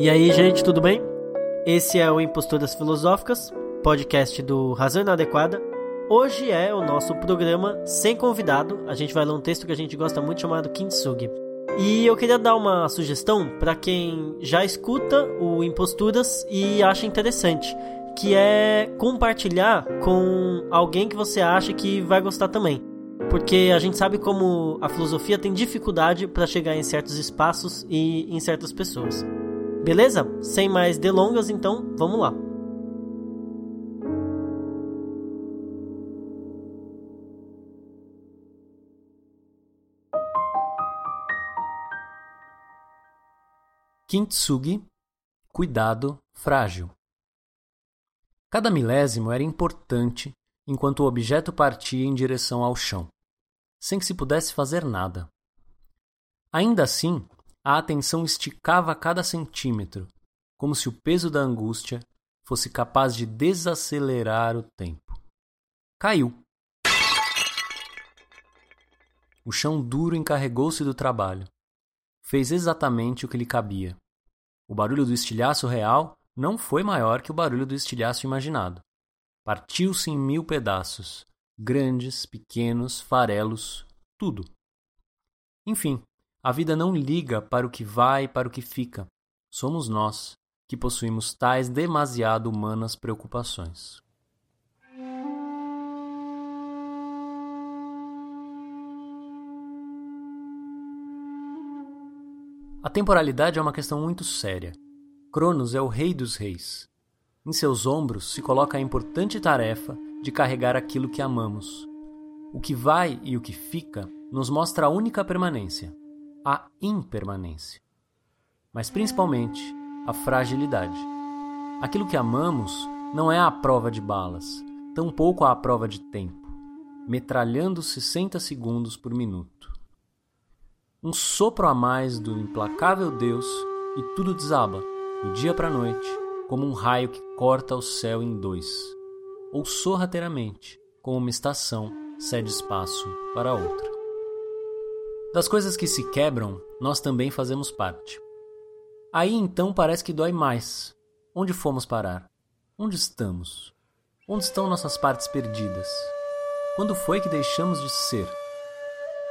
E aí, gente, tudo bem? Esse é o Imposturas Filosóficas, podcast do Razão Inadequada. Hoje é o nosso programa sem convidado. A gente vai ler um texto que a gente gosta muito chamado Kintsugi. E eu queria dar uma sugestão para quem já escuta o Imposturas e acha interessante, que é compartilhar com alguém que você acha que vai gostar também. Porque a gente sabe como a filosofia tem dificuldade para chegar em certos espaços e em certas pessoas. Beleza? Sem mais delongas, então, vamos lá. Kintsugi, cuidado frágil. Cada milésimo era importante enquanto o objeto partia em direção ao chão, sem que se pudesse fazer nada. Ainda assim, a atenção esticava a cada centímetro, como se o peso da angústia fosse capaz de desacelerar o tempo. Caiu. O chão duro encarregou-se do trabalho fez exatamente o que lhe cabia. O barulho do estilhaço real não foi maior que o barulho do estilhaço imaginado. Partiu-se em mil pedaços, grandes, pequenos, farelos, tudo. Enfim, a vida não liga para o que vai e para o que fica. Somos nós que possuímos tais demasiado humanas preocupações. A temporalidade é uma questão muito séria. Cronos é o rei dos reis. Em seus ombros se coloca a importante tarefa de carregar aquilo que amamos. O que vai e o que fica nos mostra a única permanência, a impermanência. Mas principalmente a fragilidade. Aquilo que amamos não é a prova de balas, tampouco a prova de tempo, metralhando 60 segundos por minuto um sopro a mais do implacável Deus e tudo desaba, do dia para a noite, como um raio que corta o céu em dois, ou sorrateiramente, como uma estação cede espaço para outra. Das coisas que se quebram, nós também fazemos parte. Aí então parece que dói mais. Onde fomos parar? Onde estamos? Onde estão nossas partes perdidas? Quando foi que deixamos de ser?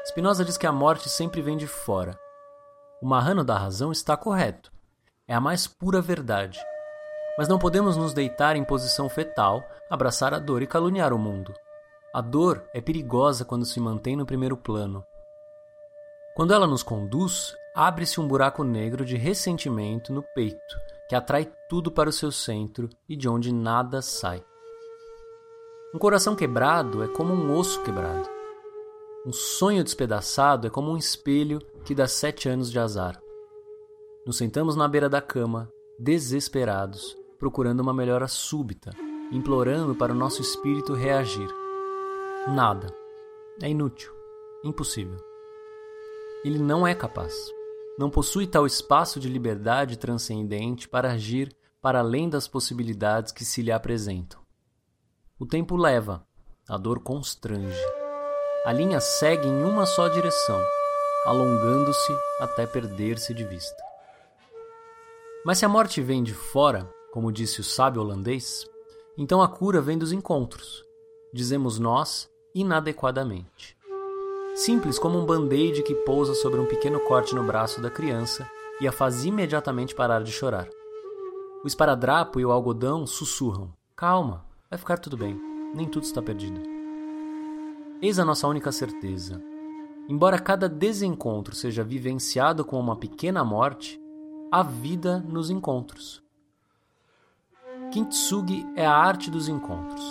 Spinoza diz que a morte sempre vem de fora. O marrano da razão está correto. É a mais pura verdade. Mas não podemos nos deitar em posição fetal, abraçar a dor e caluniar o mundo. A dor é perigosa quando se mantém no primeiro plano. Quando ela nos conduz, abre-se um buraco negro de ressentimento no peito, que atrai tudo para o seu centro e de onde nada sai. Um coração quebrado é como um osso quebrado. Um sonho despedaçado é como um espelho que dá sete anos de azar. Nos sentamos na beira da cama, desesperados, procurando uma melhora súbita, implorando para o nosso espírito reagir. Nada. É inútil. Impossível. Ele não é capaz. Não possui tal espaço de liberdade transcendente para agir para além das possibilidades que se lhe apresentam. O tempo leva, a dor constrange. A linha segue em uma só direção, alongando-se até perder-se de vista. Mas se a morte vem de fora, como disse o sábio holandês, então a cura vem dos encontros, dizemos nós inadequadamente. Simples como um band-aid que pousa sobre um pequeno corte no braço da criança e a faz imediatamente parar de chorar. O esparadrapo e o algodão sussurram: Calma, vai ficar tudo bem, nem tudo está perdido. Eis a nossa única certeza. Embora cada desencontro seja vivenciado como uma pequena morte, há vida nos encontros. Kintsugi é a arte dos encontros.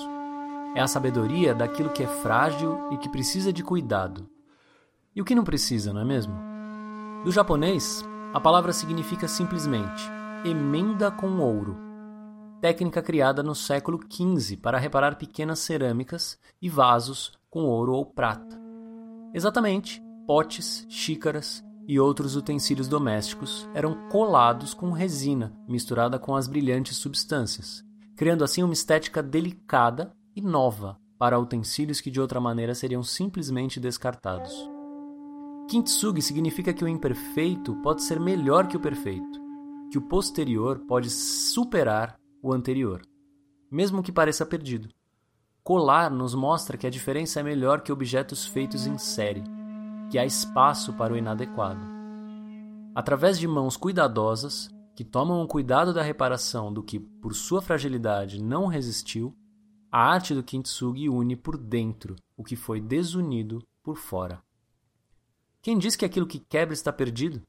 É a sabedoria daquilo que é frágil e que precisa de cuidado. E o que não precisa, não é mesmo? Do japonês, a palavra significa simplesmente emenda com ouro, técnica criada no século XV para reparar pequenas cerâmicas e vasos com ouro ou prata. Exatamente, potes, xícaras e outros utensílios domésticos eram colados com resina misturada com as brilhantes substâncias, criando assim uma estética delicada e nova para utensílios que de outra maneira seriam simplesmente descartados. Kintsugi significa que o imperfeito pode ser melhor que o perfeito. que o posterior pode superar o anterior, mesmo que pareça perdido. Colar nos mostra que a diferença é melhor que objetos feitos em série, que há espaço para o inadequado. Através de mãos cuidadosas, que tomam o cuidado da reparação do que, por sua fragilidade, não resistiu, a arte do Kintsugi une por dentro o que foi desunido por fora. Quem diz que aquilo que quebra está perdido?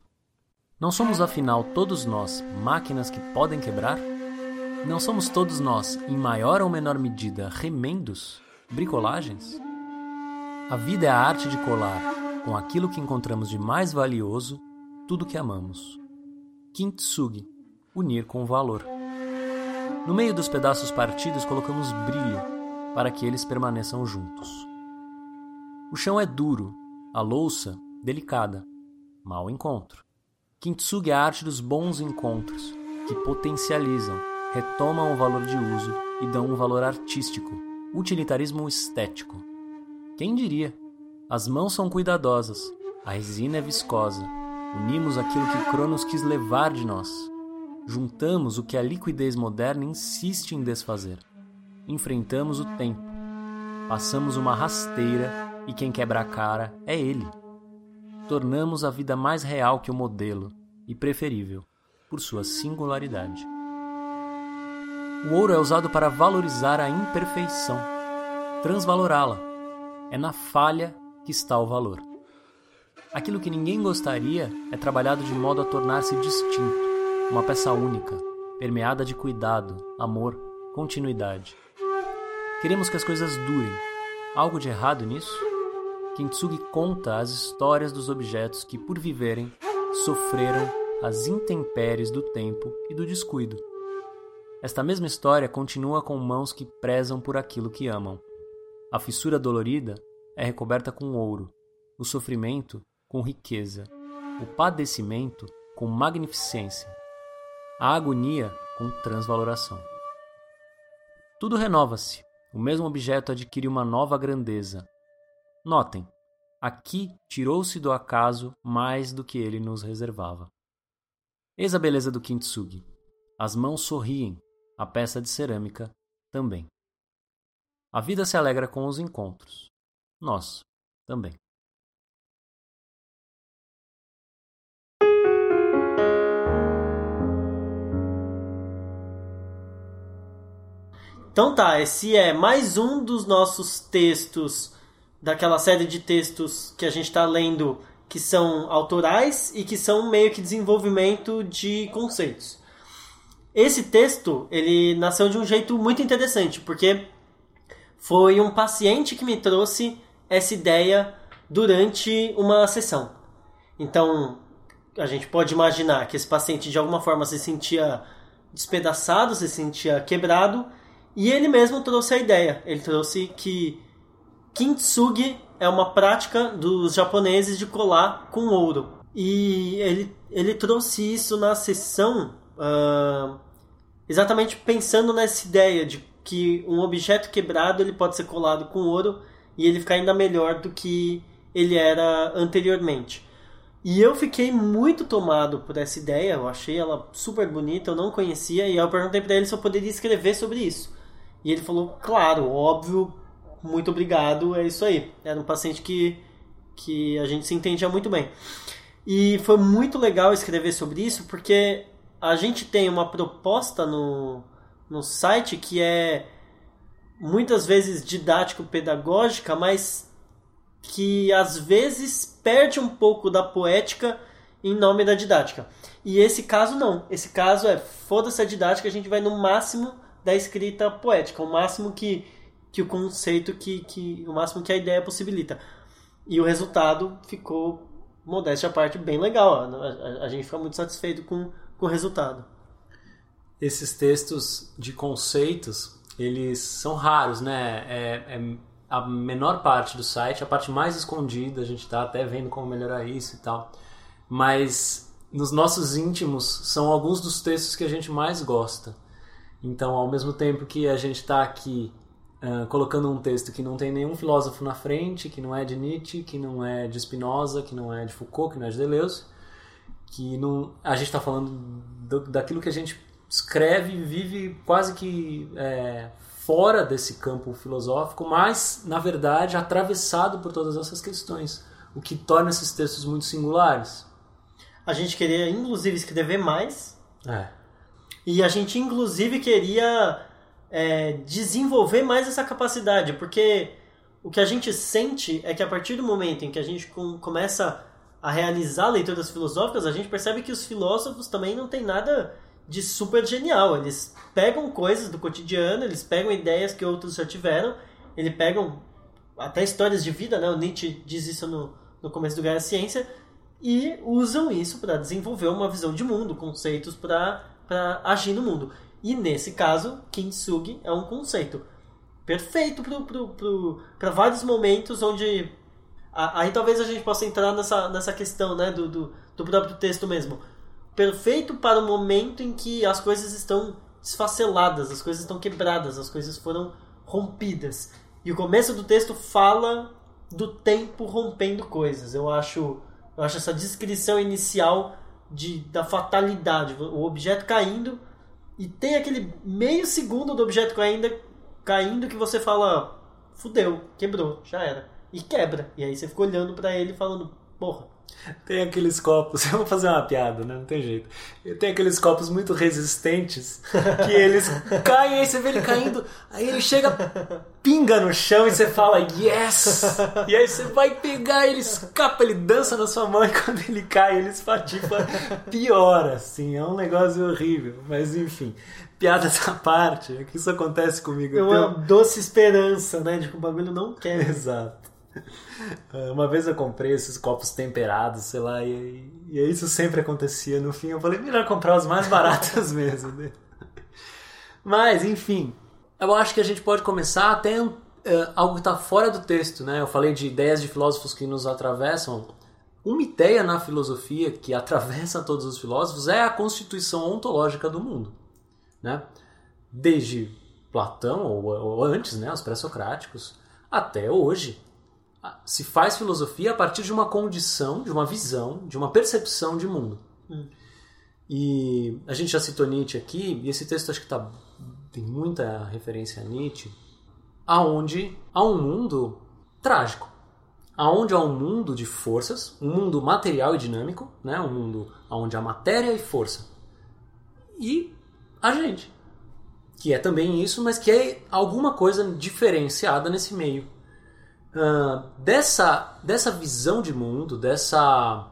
Não somos, afinal, todos nós máquinas que podem quebrar? Não somos todos nós, em maior ou menor medida, remendos, bricolagens? A vida é a arte de colar, com aquilo que encontramos de mais valioso, tudo que amamos. Kintsugi, unir com valor. No meio dos pedaços partidos colocamos brilho para que eles permaneçam juntos. O chão é duro, a louça delicada. Mau encontro. Kintsugi é a arte dos bons encontros, que potencializam, retomam o valor de uso e dão um valor artístico, utilitarismo estético. Quem diria? As mãos são cuidadosas, a resina é viscosa, Unimos aquilo que Cronos quis levar de nós. Juntamos o que a liquidez moderna insiste em desfazer. Enfrentamos o tempo. Passamos uma rasteira e quem quebra a cara é ele. Tornamos a vida mais real que o modelo e preferível por sua singularidade. O ouro é usado para valorizar a imperfeição, transvalorá-la. É na falha que está o valor. Aquilo que ninguém gostaria é trabalhado de modo a tornar-se distinto, uma peça única, permeada de cuidado, amor, continuidade. Queremos que as coisas durem. Algo de errado nisso? Kintsugi conta as histórias dos objetos que, por viverem, sofreram as intempéries do tempo e do descuido. Esta mesma história continua com mãos que prezam por aquilo que amam. A fissura dolorida é recoberta com ouro, o sofrimento com riqueza, o padecimento com magnificência, a agonia com transvaloração. Tudo renova-se, o mesmo objeto adquire uma nova grandeza. Notem, aqui tirou-se do acaso mais do que ele nos reservava. Eis a beleza do kintsugi. As mãos sorriem, a peça de cerâmica também. A vida se alegra com os encontros. Nós também. Então tá, esse é mais um dos nossos textos daquela série de textos que a gente está lendo que são autorais e que são meio que desenvolvimento de conceitos. Esse texto, ele nasceu de um jeito muito interessante, porque foi um paciente que me trouxe essa ideia durante uma sessão. Então, a gente pode imaginar que esse paciente de alguma forma se sentia despedaçado, se sentia quebrado, e ele mesmo trouxe a ideia. Ele trouxe que kintsugi é uma prática dos japoneses de colar com ouro. E ele, ele trouxe isso na sessão uh, exatamente pensando nessa ideia de que um objeto quebrado ele pode ser colado com ouro e ele ficar ainda melhor do que ele era anteriormente. E eu fiquei muito tomado por essa ideia, eu achei ela super bonita, eu não conhecia, e eu perguntei para ele se eu poderia escrever sobre isso. E ele falou, claro, óbvio, muito obrigado, é isso aí. Era um paciente que, que a gente se entendia muito bem. E foi muito legal escrever sobre isso, porque a gente tem uma proposta no, no site que é muitas vezes didático-pedagógica, mas que às vezes perde um pouco da poética em nome da didática. E esse caso não. Esse caso é foda-se a didática, a gente vai no máximo da escrita poética, o máximo que, que o conceito, que, que o máximo que a ideia possibilita. E o resultado ficou, modéstia à parte, bem legal. A, a, a gente fica muito satisfeito com, com o resultado. Esses textos de conceitos, eles são raros, né? É, é a menor parte do site, a parte mais escondida, a gente está até vendo como melhorar isso e tal. Mas nos nossos íntimos são alguns dos textos que a gente mais gosta. Então, ao mesmo tempo que a gente está aqui uh, colocando um texto que não tem nenhum filósofo na frente, que não é de Nietzsche, que não é de Spinoza, que não é de Foucault, que não é de Deleuze, que não, a gente está falando do, daquilo que a gente escreve e vive quase que é, fora desse campo filosófico, mas, na verdade, atravessado por todas essas questões, o que torna esses textos muito singulares. A gente queria, inclusive, escrever mais. É. E a gente, inclusive, queria é, desenvolver mais essa capacidade, porque o que a gente sente é que a partir do momento em que a gente com, começa a realizar leituras filosóficas, a gente percebe que os filósofos também não têm nada de super genial. Eles pegam coisas do cotidiano, eles pegam ideias que outros já tiveram, eles pegam até histórias de vida, né? O Nietzsche diz isso no, no começo do Gaia Ciência, e usam isso para desenvolver uma visão de mundo, conceitos para agir no mundo. E nesse caso, Kintsugi é um conceito perfeito para vários momentos onde. Aí talvez a gente possa entrar nessa, nessa questão né, do, do, do próprio texto mesmo perfeito para o momento em que as coisas estão desfaceladas, as coisas estão quebradas, as coisas foram rompidas. E o começo do texto fala do tempo rompendo coisas. Eu acho, eu acho essa descrição inicial de, da fatalidade, o objeto caindo e tem aquele meio segundo do objeto caindo, caindo que você fala, fudeu, quebrou, já era. E quebra. E aí você fica olhando para ele falando, porra, tem aqueles copos, eu vou fazer uma piada, né? Não tem jeito. Tem aqueles copos muito resistentes que eles caem, aí você vê ele caindo, aí ele chega, pinga no chão e você fala yes! E aí você vai pegar, ele escapa, ele dança na sua mão e quando ele cai, ele espatifa pior, assim. É um negócio horrível, mas enfim. Piadas à parte, é que isso acontece comigo. É uma então... doce esperança, né? De que o bagulho não quer. Exato. Uma vez eu comprei esses copos temperados, sei lá, e, e isso sempre acontecia. No fim eu falei, melhor comprar os mais baratos mesmo. Né? Mas, enfim, eu acho que a gente pode começar até uh, algo que está fora do texto, né? Eu falei de ideias de filósofos que nos atravessam. Uma ideia na filosofia que atravessa todos os filósofos é a constituição ontológica do mundo, né? Desde Platão ou, ou antes, né, os pré-socráticos, até hoje se faz filosofia a partir de uma condição, de uma visão, de uma percepção de mundo. Hum. E a gente já citou Nietzsche aqui, e esse texto acho que tá, tem muita referência a Nietzsche, aonde há um mundo trágico, aonde há um mundo de forças, um mundo material e dinâmico, né? um mundo onde há matéria e força. E a gente, que é também isso, mas que é alguma coisa diferenciada nesse meio uh, dessa, dessa visão de mundo, dessa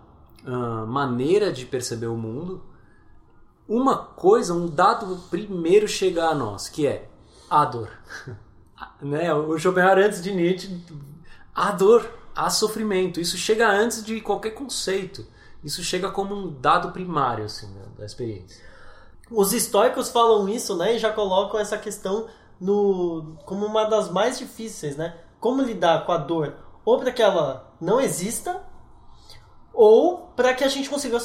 uh, maneira de perceber o mundo, uma coisa, um dado primeiro chega a nós, que é a dor. né? O Schopenhauer antes de Nietzsche, a dor, a sofrimento. Isso chega antes de qualquer conceito. Isso chega como um dado primário assim, da experiência. Os estoicos falam isso, né, e já colocam essa questão no como uma das mais difíceis, né? Como lidar com a dor, ou para que ela não exista, ou para que a gente consiga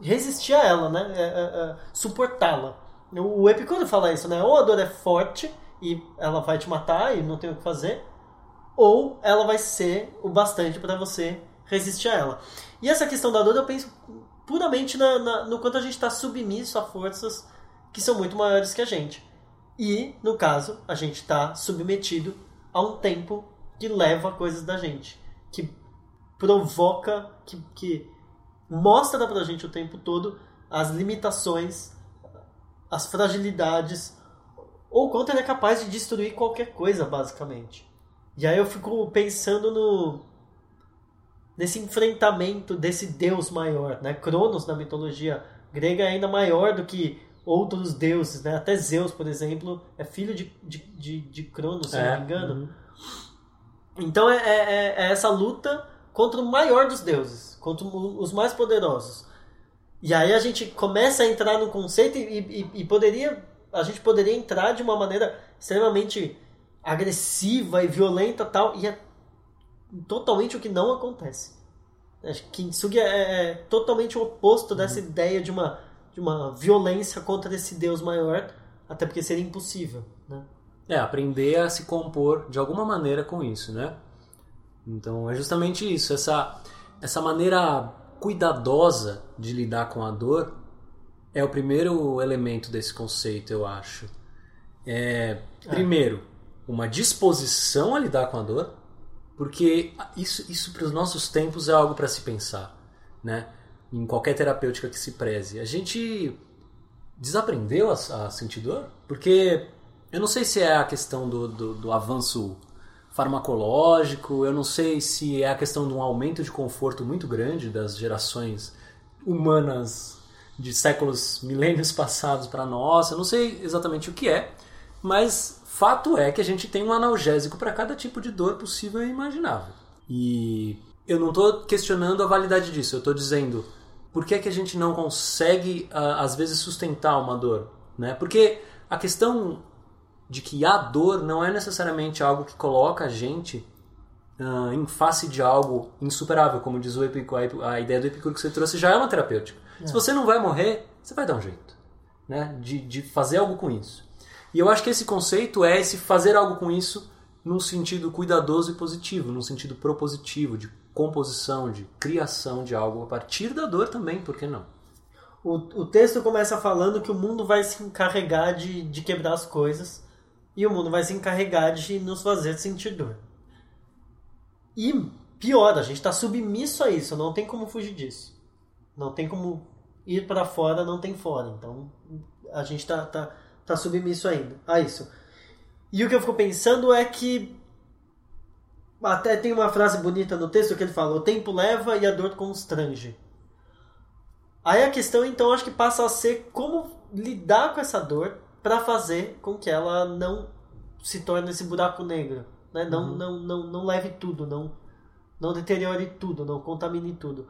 resistir a ela, né? É, é, é, suportá-la. O Epicuro fala isso, né? Ou a dor é forte e ela vai te matar e não tem o que fazer, ou ela vai ser o bastante para você resistir a ela. E essa questão da dor eu penso puramente na, na, no quanto a gente está submisso a forças que são muito maiores que a gente. E, no caso, a gente está submetido a um tempo que leva coisas da gente, que provoca, que, que mostra pra gente o tempo todo as limitações, as fragilidades, ou quanto ele é capaz de destruir qualquer coisa, basicamente. E aí eu fico pensando no nesse enfrentamento desse deus maior, né? Cronos na mitologia grega é ainda maior do que outros deuses, né? Até Zeus, por exemplo, é filho de, de, de, de Cronos, se é. não me engano. Uhum. Então é, é, é, é, essa luta contra o maior dos deuses, contra os mais poderosos. E aí a gente começa a entrar no conceito e, e, e poderia a gente poderia entrar de uma maneira extremamente agressiva e violenta tal e é totalmente o que não acontece. Acho que Kintsugi é, é totalmente o oposto dessa uhum. ideia de uma de uma violência contra esse Deus maior, até porque seria impossível, né? É, aprender a se compor de alguma maneira com isso, né? Então é justamente isso, essa, essa maneira cuidadosa de lidar com a dor é o primeiro elemento desse conceito, eu acho. É, primeiro, uma disposição a lidar com a dor, porque isso, isso para os nossos tempos é algo para se pensar, né? Em qualquer terapêutica que se preze. A gente desaprendeu a, a sentir dor, porque eu não sei se é a questão do, do, do avanço farmacológico, eu não sei se é a questão de um aumento de conforto muito grande das gerações humanas de séculos, milênios passados para nós, eu não sei exatamente o que é, mas fato é que a gente tem um analgésico para cada tipo de dor possível e imaginável. E eu não estou questionando a validade disso, eu estou dizendo por que, é que a gente não consegue, ah, às vezes, sustentar uma dor. Né? Porque a questão de que a dor não é necessariamente algo que coloca a gente uh, em face de algo insuperável, como diz o Epicuro, a ideia do Epicuro que você trouxe já é uma terapêutica. É. Se você não vai morrer, você vai dar um jeito né? de, de fazer algo com isso. E eu acho que esse conceito é esse fazer algo com isso num sentido cuidadoso e positivo, num sentido propositivo, de composição, de criação de algo a partir da dor também, por que não? O, o texto começa falando que o mundo vai se encarregar de, de quebrar as coisas e o mundo vai se encarregar de nos fazer sentir dor. E pior, a gente está submisso a isso, não tem como fugir disso. Não tem como ir para fora, não tem fora. Então a gente está tá, tá submisso ainda a isso. E o que eu fico pensando é que até tem uma frase bonita no texto que ele fala: o tempo leva e a dor constrange. Aí a questão então acho que passa a ser como lidar com essa dor para fazer com que ela não se torne esse buraco negro, né? Não, uhum. não, não, não leve tudo, não, não deteriore tudo, não contamine tudo.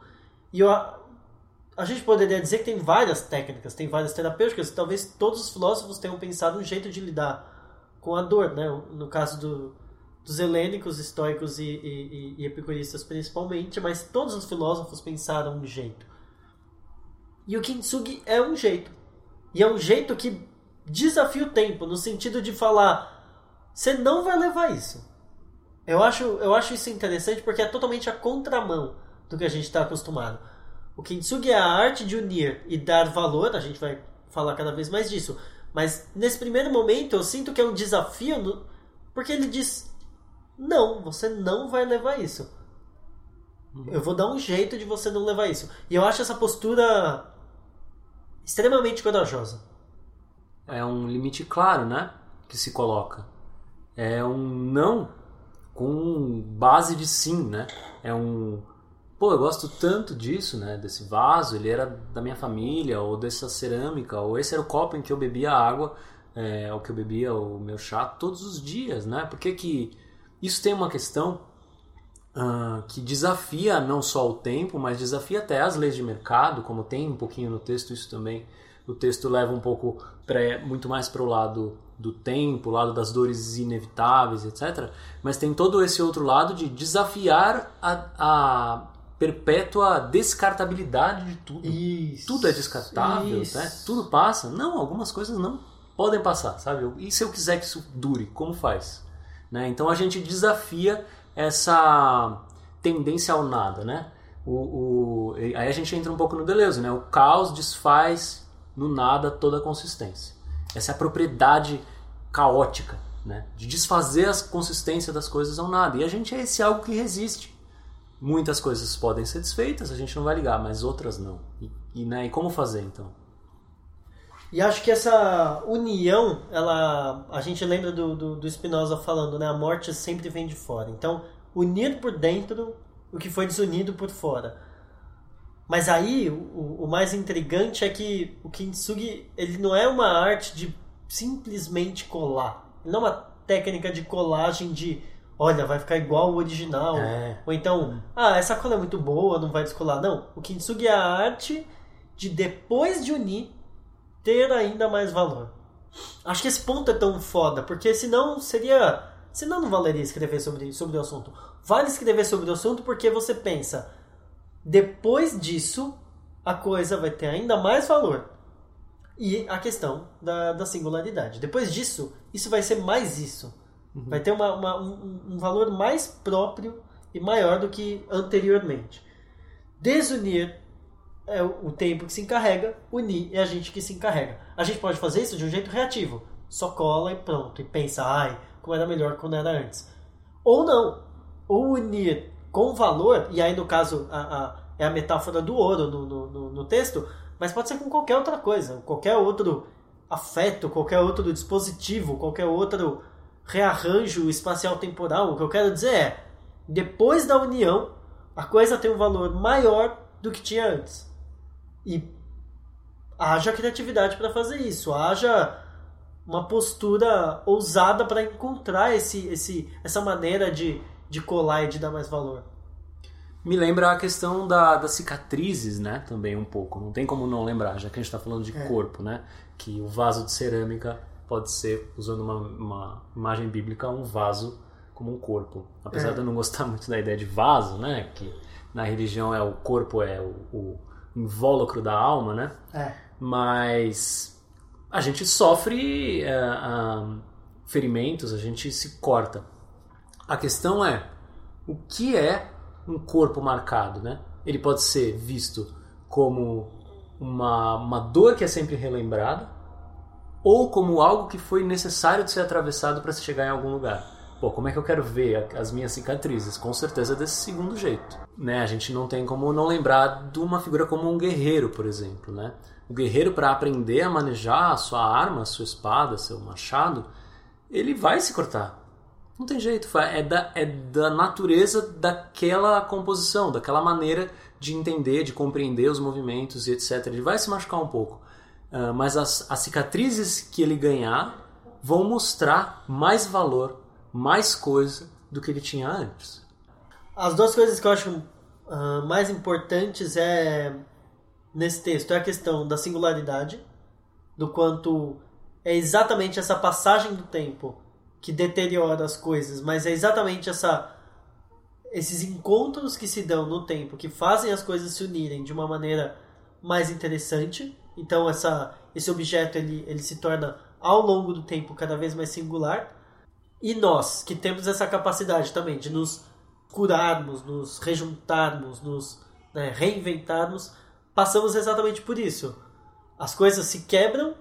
E eu, a gente poderia dizer que tem várias técnicas, tem várias terapêuticas, talvez todos os filósofos tenham pensado um jeito de lidar com a dor, né? No caso do, dos helênicos, estoicos e, e, e, epicuristas principalmente, mas todos os filósofos pensaram um jeito. E o kintsugi é um jeito. E é um jeito que desafia o tempo, no sentido de falar, você não vai levar isso. Eu acho, eu acho isso interessante porque é totalmente a contramão do que a gente está acostumado. O kintsugi é a arte de unir e dar valor, a gente vai falar cada vez mais disso. Mas nesse primeiro momento eu sinto que é um desafio, no, porque ele diz: não, você não vai levar isso. Uhum. Eu vou dar um jeito de você não levar isso. E eu acho essa postura extremamente corajosa é um limite claro, né? Que se coloca. É um não com base de sim, né? É um pô, eu gosto tanto disso, né? Desse vaso, ele era da minha família, ou dessa cerâmica, ou esse era o copo em que eu bebia água, é, ou que eu bebia o meu chá todos os dias, né? Porque que isso tem uma questão uh, que desafia não só o tempo, mas desafia até as leis de mercado, como tem um pouquinho no texto isso também o texto leva um pouco pra, muito mais para o lado do tempo, o lado das dores inevitáveis, etc. Mas tem todo esse outro lado de desafiar a, a perpétua descartabilidade de tudo. Isso, tudo é descartável, né? tudo passa. Não, algumas coisas não podem passar, sabe? E se eu quiser que isso dure, como faz? Né? Então a gente desafia essa tendência ao nada, né? O, o, aí a gente entra um pouco no Deleuze, né? O caos desfaz no nada toda a consistência. Essa é a propriedade caótica, né? de desfazer a consistência das coisas ao nada. E a gente é esse algo que resiste. Muitas coisas podem ser desfeitas, a gente não vai ligar, mas outras não. E, e, né, e como fazer então? E acho que essa união, ela, a gente lembra do, do, do Spinoza falando, né? A morte sempre vem de fora. Então, unir por dentro o que foi desunido por fora. Mas aí, o, o mais intrigante é que o kintsugi, ele não é uma arte de simplesmente colar. Ele não é uma técnica de colagem de, olha, vai ficar igual o original. É. Ou então, ah, essa cola é muito boa, não vai descolar. Não, o kintsugi é a arte de depois de unir, ter ainda mais valor. Acho que esse ponto é tão foda, porque senão seria... Senão não valeria escrever sobre, sobre o assunto. Vale escrever sobre o assunto porque você pensa depois disso, a coisa vai ter ainda mais valor. E a questão da, da singularidade. Depois disso, isso vai ser mais isso. Uhum. Vai ter uma, uma, um, um valor mais próprio e maior do que anteriormente. Desunir é o tempo que se encarrega, unir é a gente que se encarrega. A gente pode fazer isso de um jeito reativo. Só cola e pronto. E pensa, ai, como era melhor quando era antes. Ou não. Ou unir com valor, e aí no caso a, a, é a metáfora do ouro no, no, no, texto, mas pode ser com qualquer outra coisa, qualquer outro afeto, qualquer outro dispositivo, qualquer outro rearranjo espacial temporal. O que eu quero dizer é, depois da união, a coisa tem um valor maior do que tinha antes. E haja criatividade para fazer isso, haja uma postura ousada para encontrar esse, esse, essa maneira de, de colar e de dar mais valor. Me lembra a questão da, das cicatrizes, né? Também um pouco. Não tem como não lembrar, já que a gente está falando de é. corpo, né? Que o vaso de cerâmica pode ser, usando uma, uma imagem bíblica, um vaso como um corpo. Apesar é. de eu não gostar muito da ideia de vaso, né? Que na religião é o corpo é o, o invólucro da alma, né? É. Mas a gente sofre uh, uh, ferimentos, a gente se corta. A questão é o que é um corpo marcado, né? Ele pode ser visto como uma, uma dor que é sempre relembrada ou como algo que foi necessário de ser atravessado para se chegar em algum lugar. Pô, como é que eu quero ver as minhas cicatrizes? Com certeza desse segundo jeito. Né? A gente não tem como não lembrar de uma figura como um guerreiro, por exemplo. Né? O guerreiro, para aprender a manejar a sua arma, a sua espada, seu machado, ele vai se cortar. Não tem jeito, é da, é da natureza daquela composição, daquela maneira de entender, de compreender os movimentos e etc. Ele vai se machucar um pouco, uh, mas as, as cicatrizes que ele ganhar vão mostrar mais valor, mais coisa do que ele tinha antes. As duas coisas que eu acho uh, mais importantes é nesse texto é a questão da singularidade, do quanto é exatamente essa passagem do tempo que deteriora as coisas, mas é exatamente essa esses encontros que se dão no tempo que fazem as coisas se unirem de uma maneira mais interessante. Então essa esse objeto ele, ele se torna ao longo do tempo cada vez mais singular. E nós, que temos essa capacidade também de nos curarmos, nos rejuntarmos, nos né, reinventarmos, passamos exatamente por isso. As coisas se quebram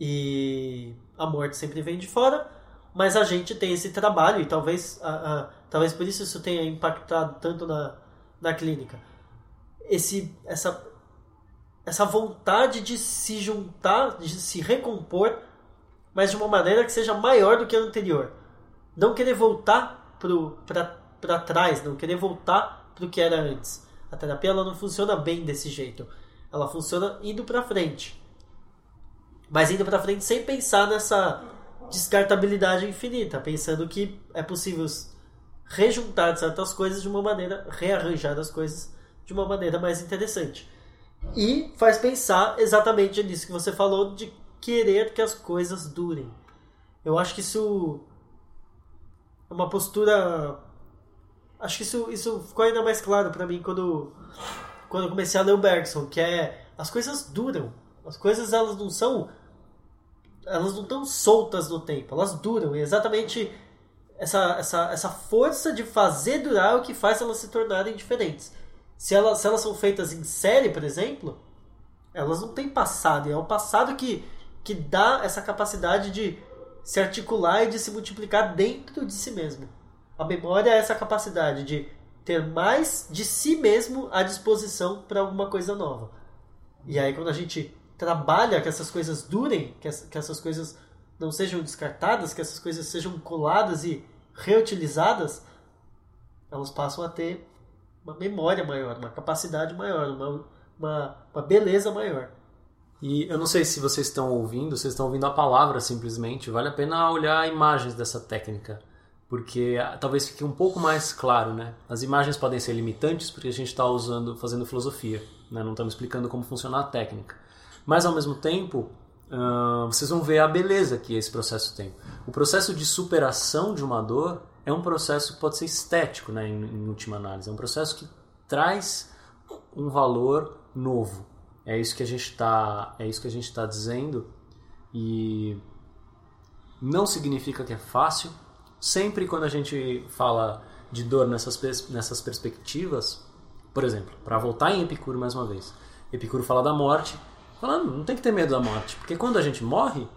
e a morte sempre vem de fora, mas a gente tem esse trabalho e talvez, a, a, talvez por isso isso tenha impactado tanto na, na clínica. Esse, essa, essa vontade de se juntar, de se recompor, mas de uma maneira que seja maior do que a anterior. Não querer voltar para trás, não querer voltar para o que era antes. A terapia ela não funciona bem desse jeito. Ela funciona indo para frente. Mas indo para frente sem pensar nessa descartabilidade infinita, pensando que é possível rejuntar certas coisas de uma maneira, rearranjar as coisas de uma maneira mais interessante. E faz pensar exatamente nisso que você falou, de querer que as coisas durem. Eu acho que isso é uma postura. Acho que isso, isso ficou ainda mais claro para mim quando, quando eu comecei a ler o Bergson, que é as coisas duram. As coisas elas não são elas não estão soltas no tempo, elas duram. E exatamente essa, essa, essa força de fazer durar é o que faz elas se tornarem diferentes. Se elas, se elas são feitas em série, por exemplo, elas não têm passado. E é o passado que, que dá essa capacidade de se articular e de se multiplicar dentro de si mesmo. A memória é essa capacidade de ter mais de si mesmo à disposição para alguma coisa nova. E aí, quando a gente trabalha que essas coisas durem, que, essas coisas não sejam descartadas, que essas coisas sejam coladas e reutilizadas, elas passam a ter uma memória maior, uma capacidade maior, uma, uma, uma beleza maior. E eu não sei se vocês estão ouvindo, vocês estão ouvindo a palavra simplesmente, vale a pena olhar imagens dessa técnica, porque ah, talvez fique um pouco mais claro, né? As imagens podem ser limitantes porque a gente está usando, fazendo filosofia, né? não estamos explicando como funciona a técnica. Mas ao mesmo tempo, uh, vocês vão ver a beleza que esse processo tem. O processo de superação de uma dor é um processo que pode ser estético, né, em, em última análise. É um processo que traz um valor novo. É isso que a gente está, é isso que a gente está dizendo e não significa que é fácil. Sempre quando a gente fala de dor nessas, nessas perspectivas, Por exemplo, para voltar em Epicuro mais uma vez. Epicuro fala da morte, falando, não tem que ter medo da morte, porque quando a gente morre,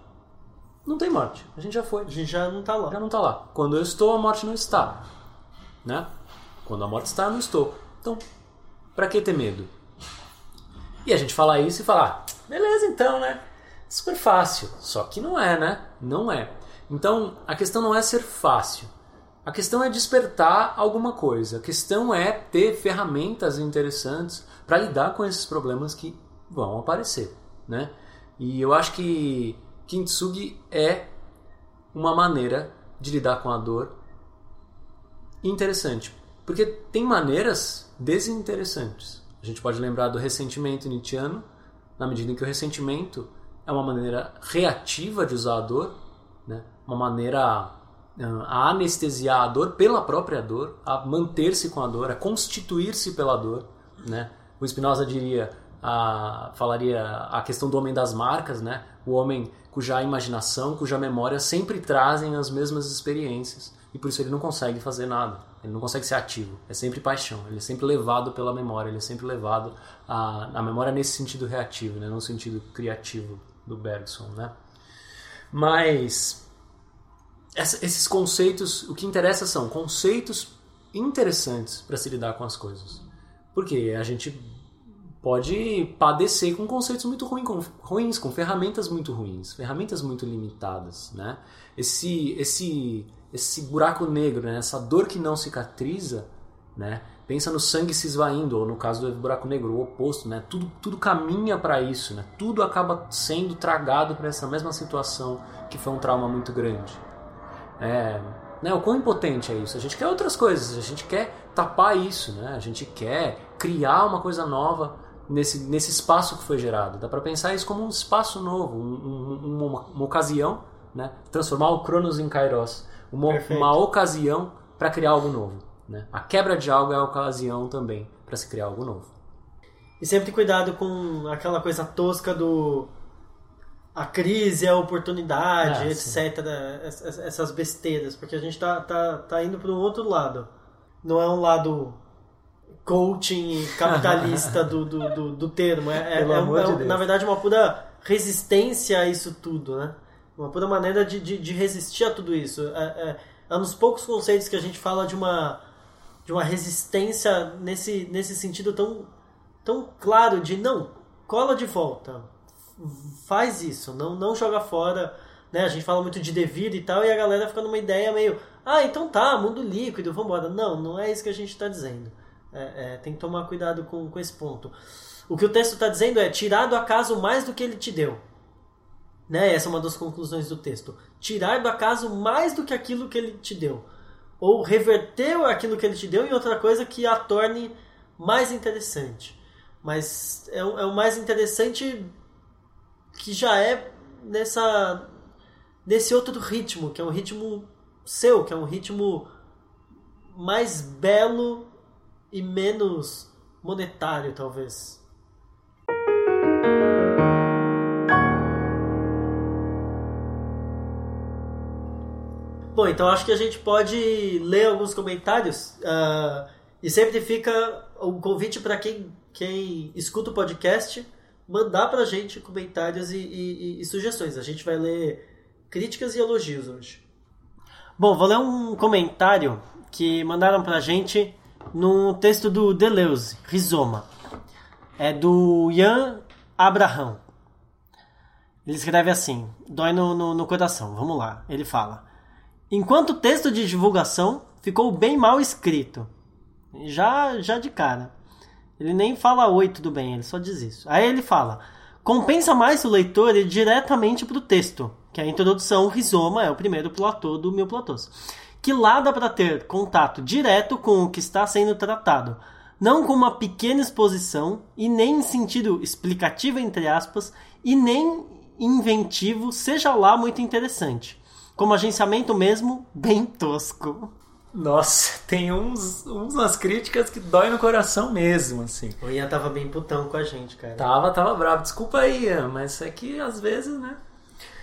não tem morte. A gente já foi. A gente já não tá lá. Já não tá lá. Quando eu estou, a morte não está. Né? Quando a morte está, eu não estou. Então, para que ter medo? E a gente fala isso e fala, ah, beleza então, né? Super fácil. Só que não é, né? Não é. Então, a questão não é ser fácil. A questão é despertar alguma coisa. A questão é ter ferramentas interessantes para lidar com esses problemas que vão aparecer, né? E eu acho que Kintsugi é uma maneira de lidar com a dor interessante, porque tem maneiras desinteressantes. A gente pode lembrar do ressentimento nietzschiano, na medida em que o ressentimento é uma maneira reativa de usar a dor, né? uma maneira a anestesiar a dor pela própria dor, a manter-se com a dor, a constituir-se pela dor. Né? O Spinoza diria, a, falaria a questão do homem das marcas, né? o homem cuja imaginação, cuja memória sempre trazem as mesmas experiências e por isso ele não consegue fazer nada, ele não consegue ser ativo, é sempre paixão, ele é sempre levado pela memória, ele é sempre levado a, a memória nesse sentido reativo, né? no sentido criativo do Bergson. Né? Mas esses conceitos, o que interessa são conceitos interessantes para se lidar com as coisas. Porque a gente pode padecer com conceitos muito ruins, com, ruins, com ferramentas muito ruins, ferramentas muito limitadas, né? Esse, esse, esse buraco negro, né? essa dor que não cicatriza, né? Pensa no sangue se esvaindo, ou no caso do buraco negro, o oposto, né? Tudo, tudo caminha para isso, né? Tudo acaba sendo tragado para essa mesma situação que foi um trauma muito grande. É, né, o quão impotente é isso? A gente quer outras coisas, a gente quer tapar isso, né? a gente quer criar uma coisa nova nesse, nesse espaço que foi gerado. Dá para pensar isso como um espaço novo, um, um, uma, uma, ocasião, né? transformar o Cronos em Kairos, uma, uma ocasião para criar algo novo. Né? A quebra de algo é a ocasião também para se criar algo novo. E sempre cuidado com aquela coisa tosca do a crise, a oportunidade, ah, etc. Essas besteiras, porque a gente tá, tá, tá indo para um outro lado. Não é um lado coaching capitalista do, do, do, do, termo. É, é, é, é de na verdade, uma pura resistência a isso tudo, né? Uma pura maneira de, de, de resistir a tudo isso. É, é, é um dos poucos conceitos que a gente fala de uma, de uma resistência nesse, nesse sentido tão, tão claro de não, cola de volta faz isso, não, não joga fora. Né? A gente fala muito de devir e tal, e a galera fica numa ideia meio, ah, então tá, mundo líquido, vambora. Não, não é isso que a gente está dizendo. É, é, tem que tomar cuidado com, com esse ponto. O que o texto está dizendo é tirar do acaso mais do que ele te deu. Né? Essa é uma das conclusões do texto. Tirar do acaso mais do que aquilo que ele te deu. Ou reverter aquilo que ele te deu em outra coisa que a torne mais interessante. Mas é, é o mais interessante que já é nessa nesse outro ritmo, que é um ritmo seu, que é um ritmo mais belo e menos monetário, talvez. Bom, então acho que a gente pode ler alguns comentários uh, e sempre fica o convite para quem, quem escuta o podcast mandar pra gente comentários e, e, e, sugestões. A gente vai ler críticas e elogios hoje. Bom, vou ler um comentário que mandaram pra gente no texto do Deleuze, Rizoma. É do Ian Abraham. Ele escreve assim, dói no, no, no coração. Vamos lá. Ele fala: Enquanto o texto de divulgação ficou bem mal escrito. Já, já de cara. Ele nem fala oi, tudo bem, ele só diz isso. Aí ele fala: compensa mais o leitor ir diretamente para o texto, que é a introdução, o rizoma é o primeiro platô do Mil Platôs. Que lá dá para ter contato direto com o que está sendo tratado, não com uma pequena exposição e nem em sentido explicativo, entre aspas, e nem inventivo, seja lá muito interessante. Como agenciamento mesmo, bem tosco. Nossa, tem uns, umas críticas que dói no coração mesmo, assim. O Ian tava bem putão com a gente, cara. Tava, tava bravo. Desculpa aí, Ian, mas é que às vezes, né?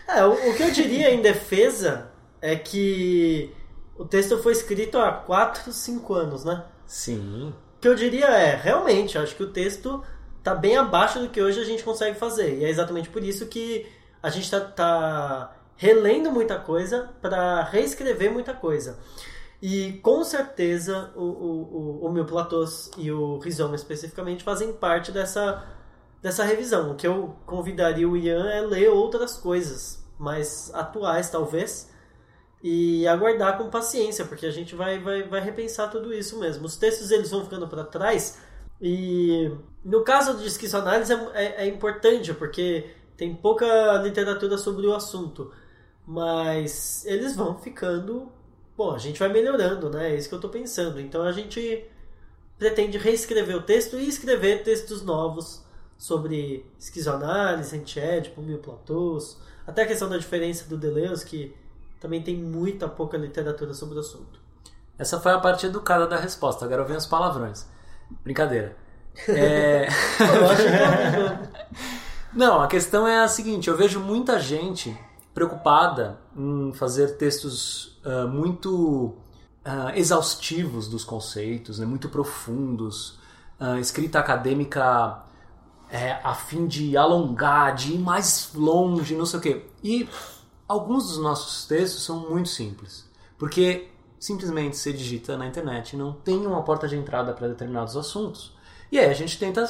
É, o, o que eu diria em defesa é que o texto foi escrito há 4, 5 anos, né? Sim. que eu diria é, realmente, acho que o texto está bem abaixo do que hoje a gente consegue fazer. E é exatamente por isso que a gente está tá relendo muita coisa para reescrever muita coisa. E com certeza o, o, o, o meu Platôs e o Rizoma especificamente fazem parte dessa, dessa revisão. O que eu convidaria o Ian é ler outras coisas mais atuais, talvez, e aguardar com paciência, porque a gente vai, vai, vai repensar tudo isso mesmo. Os textos eles vão ficando para trás e no caso de esquizoanálise é, é, é, importante, porque tem pouca literatura sobre o assunto, mas eles vão ficando. Bom, a gente vai melhorando, né? É isso que eu estou pensando. Então a gente pretende reescrever o texto e escrever textos novos sobre esquizoanálise, antiédipo, mil platôs, até a questão da diferença do Deleuze, que também tem muita pouca literatura sobre o assunto. Essa foi a parte educada da resposta, agora vem os palavrões. Brincadeira. É... eu Não, a questão é a seguinte: eu vejo muita gente preocupada em fazer textos uh, muito uh, exaustivos dos conceitos, né, muito profundos, uh, escrita acadêmica é, a fim de alongar, de ir mais longe, não sei o quê. E alguns dos nossos textos são muito simples, porque simplesmente se digita na internet não tem uma porta de entrada para determinados assuntos. E aí a gente tenta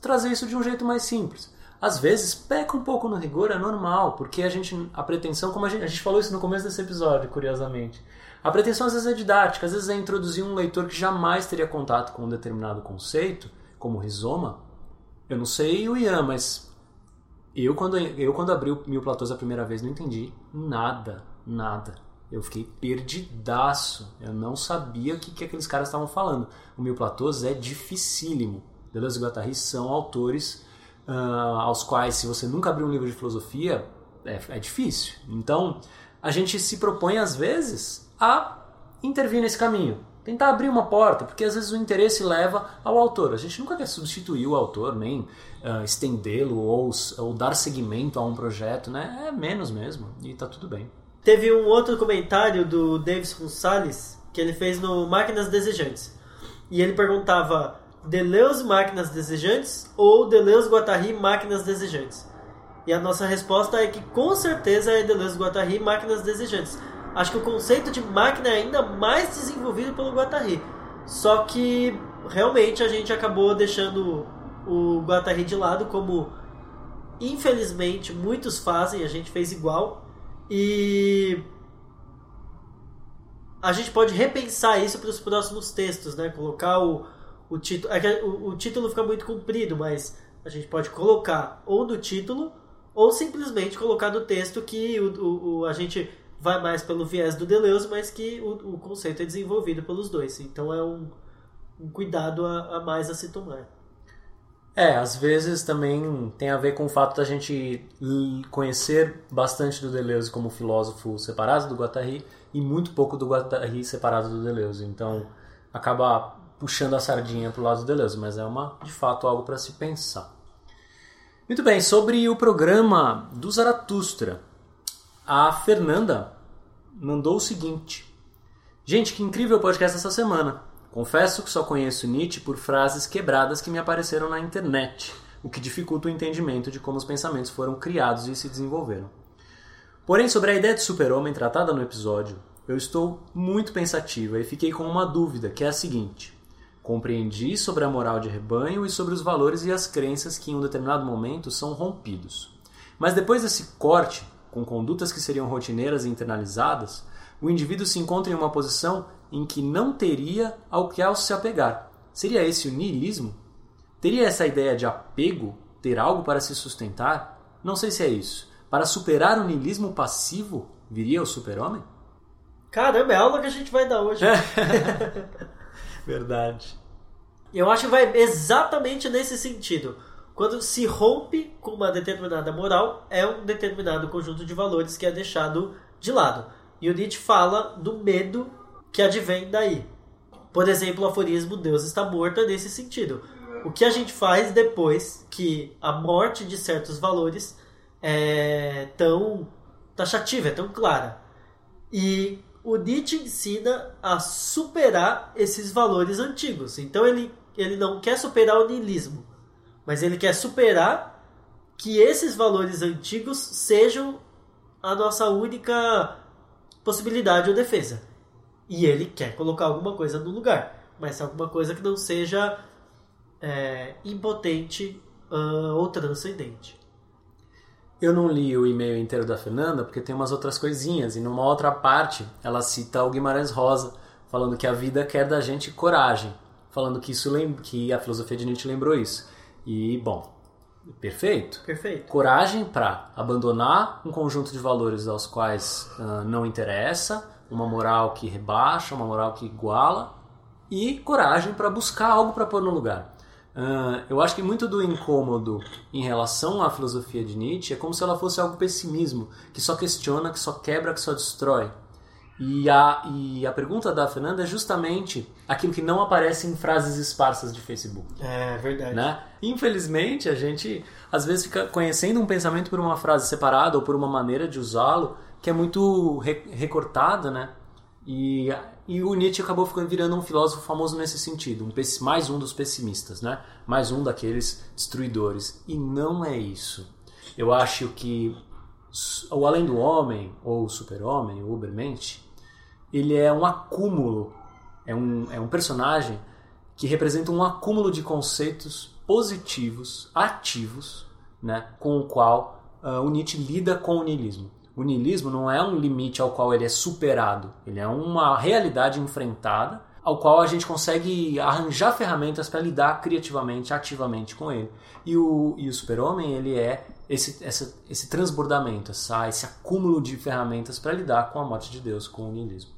trazer isso de um jeito mais simples. Às vezes peca um pouco no rigor, é normal, porque a gente a pretensão, como a gente, a gente falou isso no começo desse episódio, curiosamente. A pretensão às vezes é didática, às vezes é introduzir um leitor que jamais teria contato com um determinado conceito, como rizoma. Eu não sei o Ian, mas eu quando, eu quando abri o Mil Platôs a primeira vez não entendi nada, nada. Eu fiquei perdidaço. Eu não sabia o que, que aqueles caras estavam falando. O Mil Platôs é dificílimo. Deleuze e Guattari são autores uh, aos quais, se você nunca abriu um livro de filosofia, é, é difícil. Então, a gente se propõe, às vezes, a intervir nesse caminho tentar abrir uma porta, porque às vezes o interesse leva ao autor. A gente nunca quer substituir o autor, nem uh, estendê-lo ou, ou, dar seguimento a um projeto, né? É menos mesmo, e tá tudo bem. Teve um outro comentário do Davis Gonçalves que ele fez no Máquinas Desejantes. E ele perguntava Deleuze Máquinas Desejantes ou Deleuze Guattari Máquinas Desejantes? E a nossa resposta é que com certeza é Deleuze Guattari Máquinas Desejantes Acho que o conceito de máquina é ainda mais desenvolvido pelo Guattari. Só que realmente a gente acabou deixando o Guattari de lado, como infelizmente muitos fazem, a gente fez igual. E a gente pode repensar isso para os próximos textos, né? Colocar o, o título. É o, o título fica muito comprido, mas a gente pode colocar ou no título ou simplesmente colocar no texto que o, o, o a gente vai mais pelo viés do Deleuze, mas que o, o conceito é desenvolvido pelos dois. Então é um, um cuidado a, a, mais a se tomar. É, às vezes também tem a ver com o fato da gente conhecer bastante do Deleuze como filósofo separado do Guattari e muito pouco do Guattari separado do Deleuze. Então acaba puxando a sardinha para o lado do Deleuze, mas é uma de fato algo para se pensar. Muito bem, sobre o programa do Zaratustra. A Fernanda mandou o seguinte: Gente, que incrível podcast essa semana. Confesso que só conheço Nietzsche por frases quebradas que me apareceram na internet, o que dificulta o entendimento de como os pensamentos foram criados e se desenvolveram. Porém, sobre a ideia de super-homem tratada no episódio, eu estou muito pensativa e fiquei com uma dúvida, que é a seguinte: compreendi sobre a moral de rebanho e sobre os valores e as crenças que em um determinado momento são rompidos. Mas depois desse corte, com condutas que seriam rotineiras e internalizadas, o indivíduo se encontra em uma posição em que não teria ao que se apegar. Seria esse o niilismo? Teria essa ideia de apego ter algo para se sustentar? Não sei se é isso. Para superar o niilismo passivo, viria o super-homem? Caramba, é a aula que a gente vai dar hoje. Verdade. Eu acho que vai exatamente nesse sentido. Quando se rompe com uma determinada moral, é um determinado conjunto de valores que é deixado de lado. E o Nietzsche fala do medo que advém daí. Por exemplo, o aforismo Deus está morto é nesse sentido. O que a gente faz depois que a morte de certos valores é tão taxativa, é tão clara. E o Nietzsche ensina a superar esses valores antigos. Então ele ele não quer superar o niilismo, mas ele quer superar que esses valores antigos sejam a nossa única possibilidade ou defesa. E ele quer colocar alguma coisa no lugar, mas alguma coisa que não seja é, impotente uh, ou transcendente. Eu não li o e-mail inteiro da Fernanda porque tem umas outras coisinhas e numa outra parte ela cita o Guimarães Rosa falando que a vida quer da gente coragem, falando que isso que a filosofia de Nietzsche lembrou isso. E bom, perfeito. Perfeito. Coragem para abandonar um conjunto de valores aos quais uh, não interessa, uma moral que rebaixa, uma moral que iguala e coragem para buscar algo para pôr no lugar. Uh, eu acho que muito do incômodo em relação à filosofia de Nietzsche é como se ela fosse algo pessimismo, que só questiona, que só quebra, que só destrói. E a, e a pergunta da Fernanda é justamente aquilo que não aparece em frases esparsas de Facebook. É verdade. Né? Infelizmente, a gente às vezes fica conhecendo um pensamento por uma frase separada ou por uma maneira de usá-lo que é muito re recortada, né? E, e o Nietzsche acabou ficando, virando um filósofo famoso nesse sentido, um, mais um dos pessimistas, né? mais um daqueles destruidores. E não é isso. Eu acho que o Além do Homem, ou Super-Homem, o Ubermensch, ele é um acúmulo, é um, é um personagem que representa um acúmulo de conceitos positivos, ativos, né? com o qual uh, o Nietzsche lida com o niilismo. O niilismo não é um limite ao qual ele é superado, ele é uma realidade enfrentada ao qual a gente consegue arranjar ferramentas para lidar criativamente, ativamente com ele. E o, e o super-homem, ele é esse, esse transbordamento, essa, esse acúmulo de ferramentas para lidar com a morte de Deus, com o niilismo.